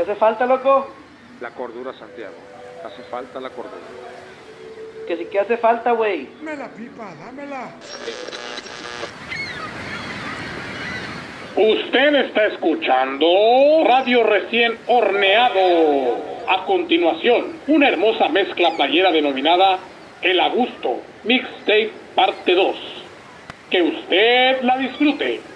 ¿Qué hace falta, loco? La cordura, Santiago. Hace falta la cordura. Que si que hace falta, güey. Dame la pipa, dámela. Usted está escuchando Radio Recién Horneado. A continuación, una hermosa mezcla playera denominada El Agusto Mixtape Parte 2. Que usted la disfrute.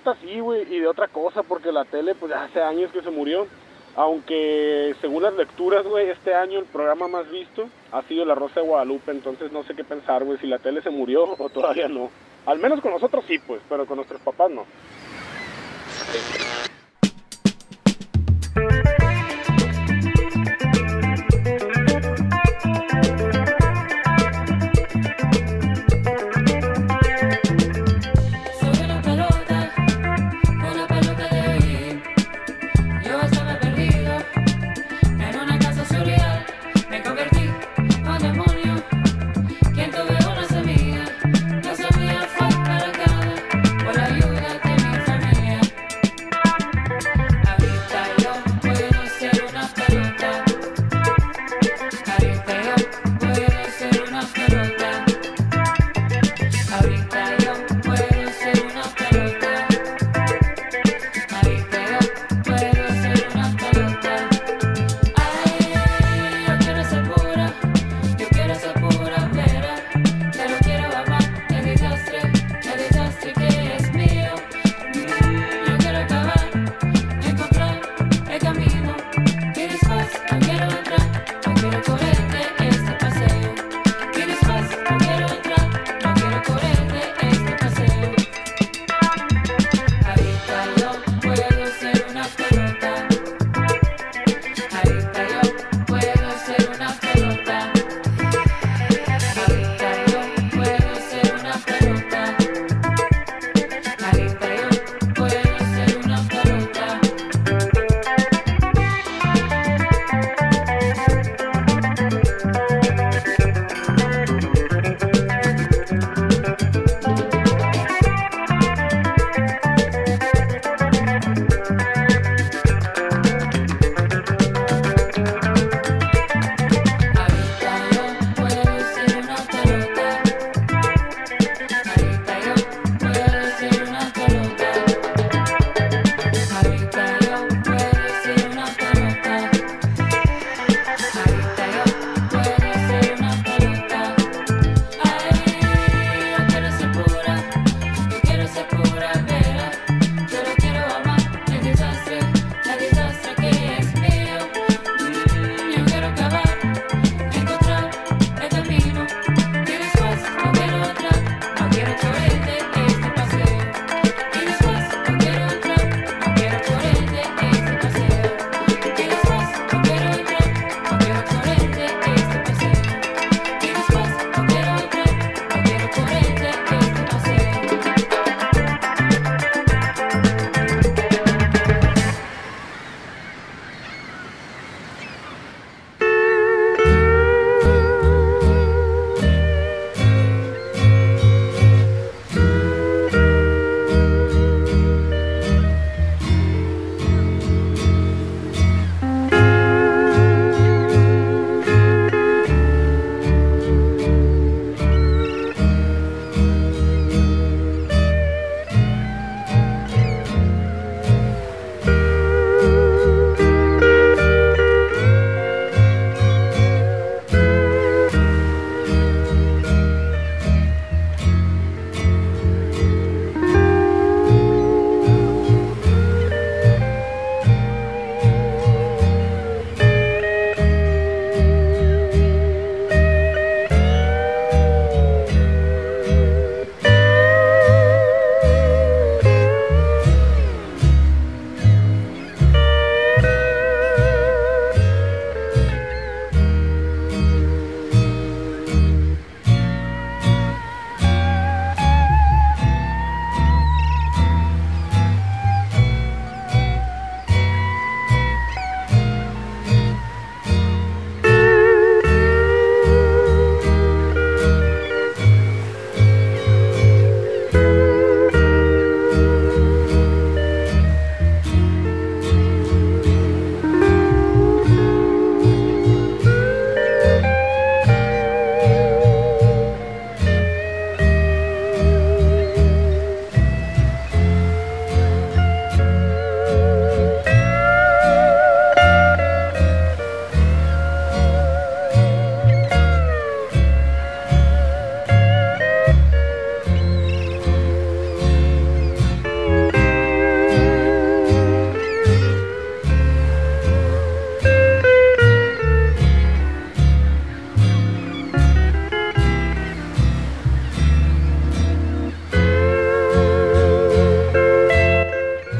neta sí, güey, y de otra cosa, porque la tele, pues hace años que se murió. Aunque según las lecturas, güey, este año el programa más visto ha sido La Rosa de Guadalupe, entonces no sé qué pensar, güey, si la tele se murió o todavía no. Al menos con nosotros sí, pues, pero con nuestros papás no.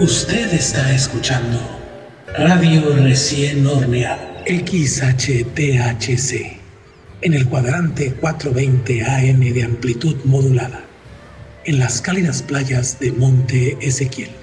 Usted está escuchando Radio Recién Horneado, XHTHC, en el cuadrante 420 AM de amplitud modulada, en las cálidas playas de Monte Ezequiel.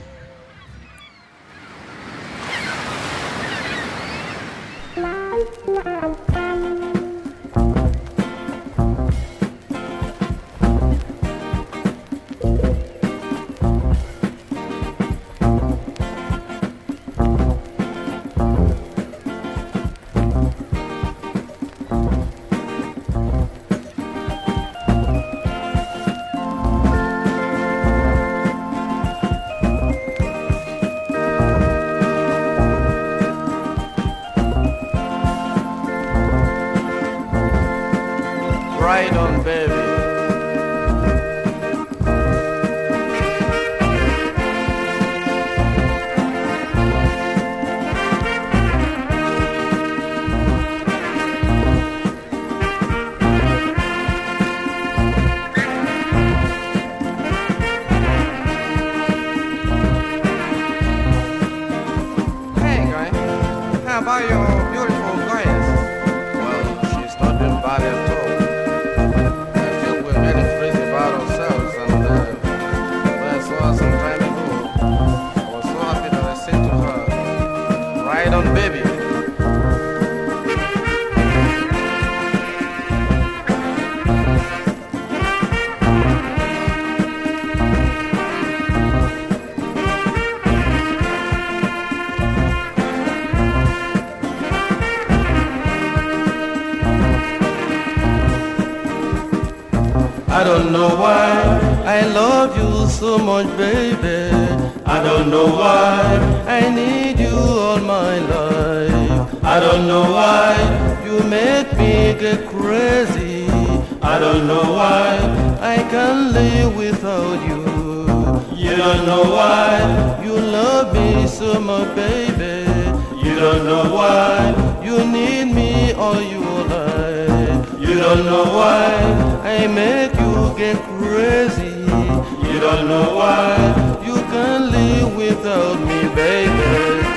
So much, baby. I don't know why I need you all my life. I don't know why you make me get crazy. I don't know why I can't live without you. You don't know why you love me so much, baby. You don't know why you need me all your life. You don't know why I make you get crazy. You don't know why you can't live without me, baby.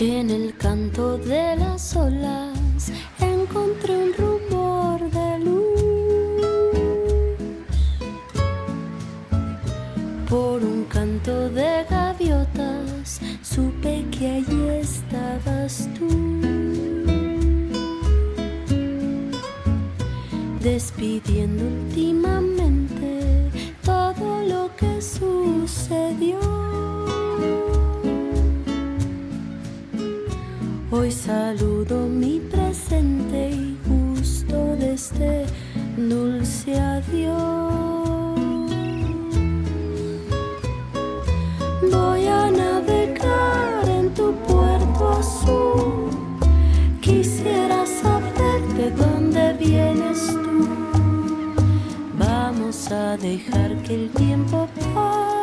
En el canto de las olas encontré un rumor Hoy saludo mi presente y gusto de este dulce adiós. Voy a navegar en tu puerto azul. Quisiera saber de dónde vienes tú. Vamos a dejar que el tiempo pase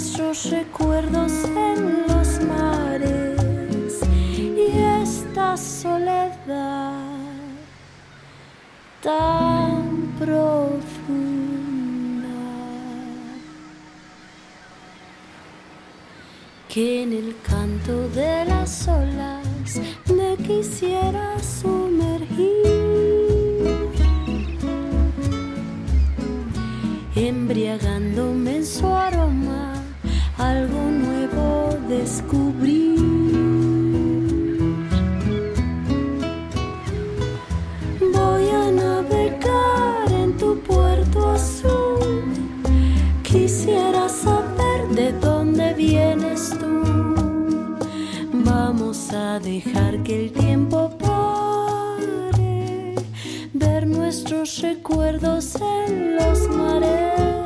nuestros recuerdos en los mares y esta soledad tan profunda que en el canto de las olas me quisiera sumergir, embriagándome en su aroma descubrir. Voy a navegar en tu puerto azul. Quisiera saber de dónde vienes tú. Vamos a dejar que el tiempo pare, ver nuestros recuerdos en los mares.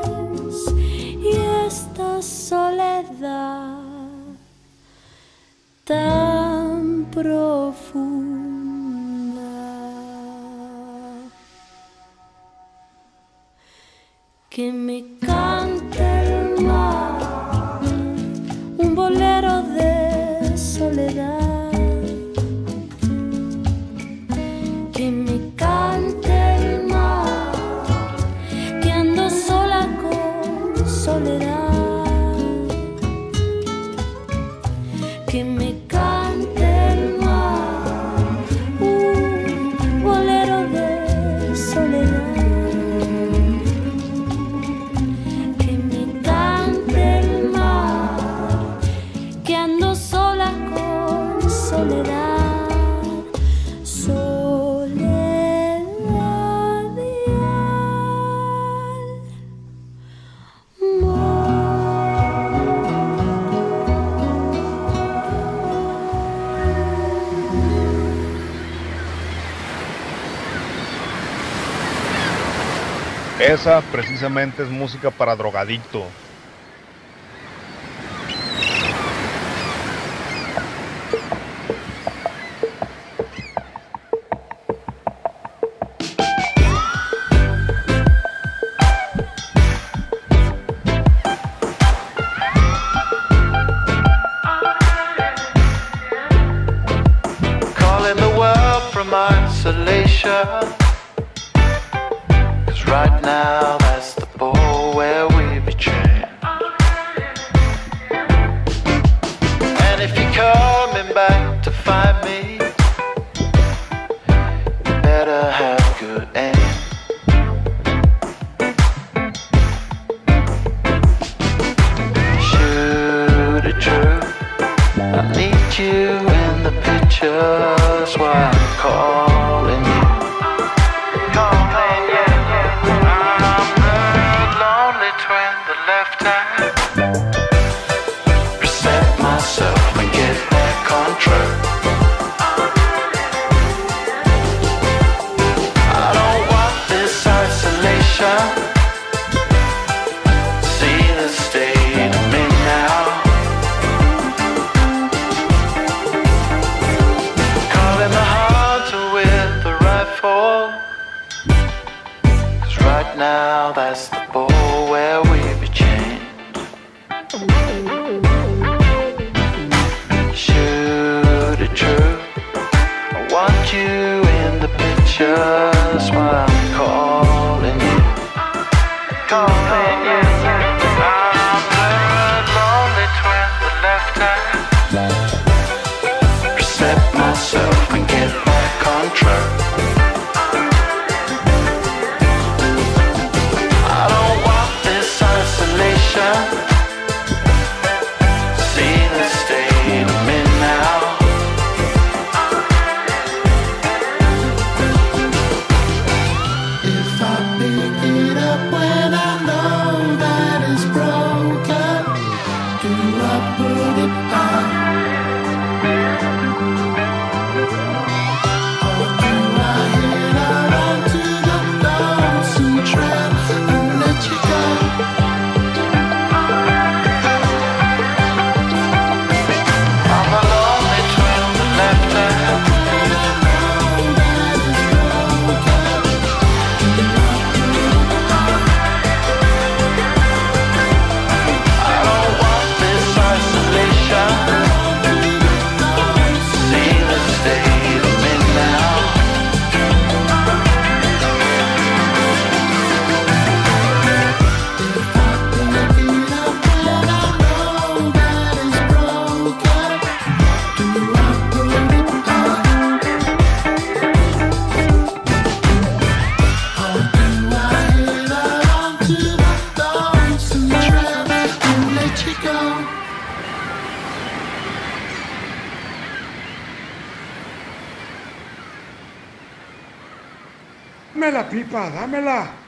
profunda. Que me precisamente es música para drogadicto. now, that's the bowl where we be chained. Shoot it true. I want you in the picture. Dámela.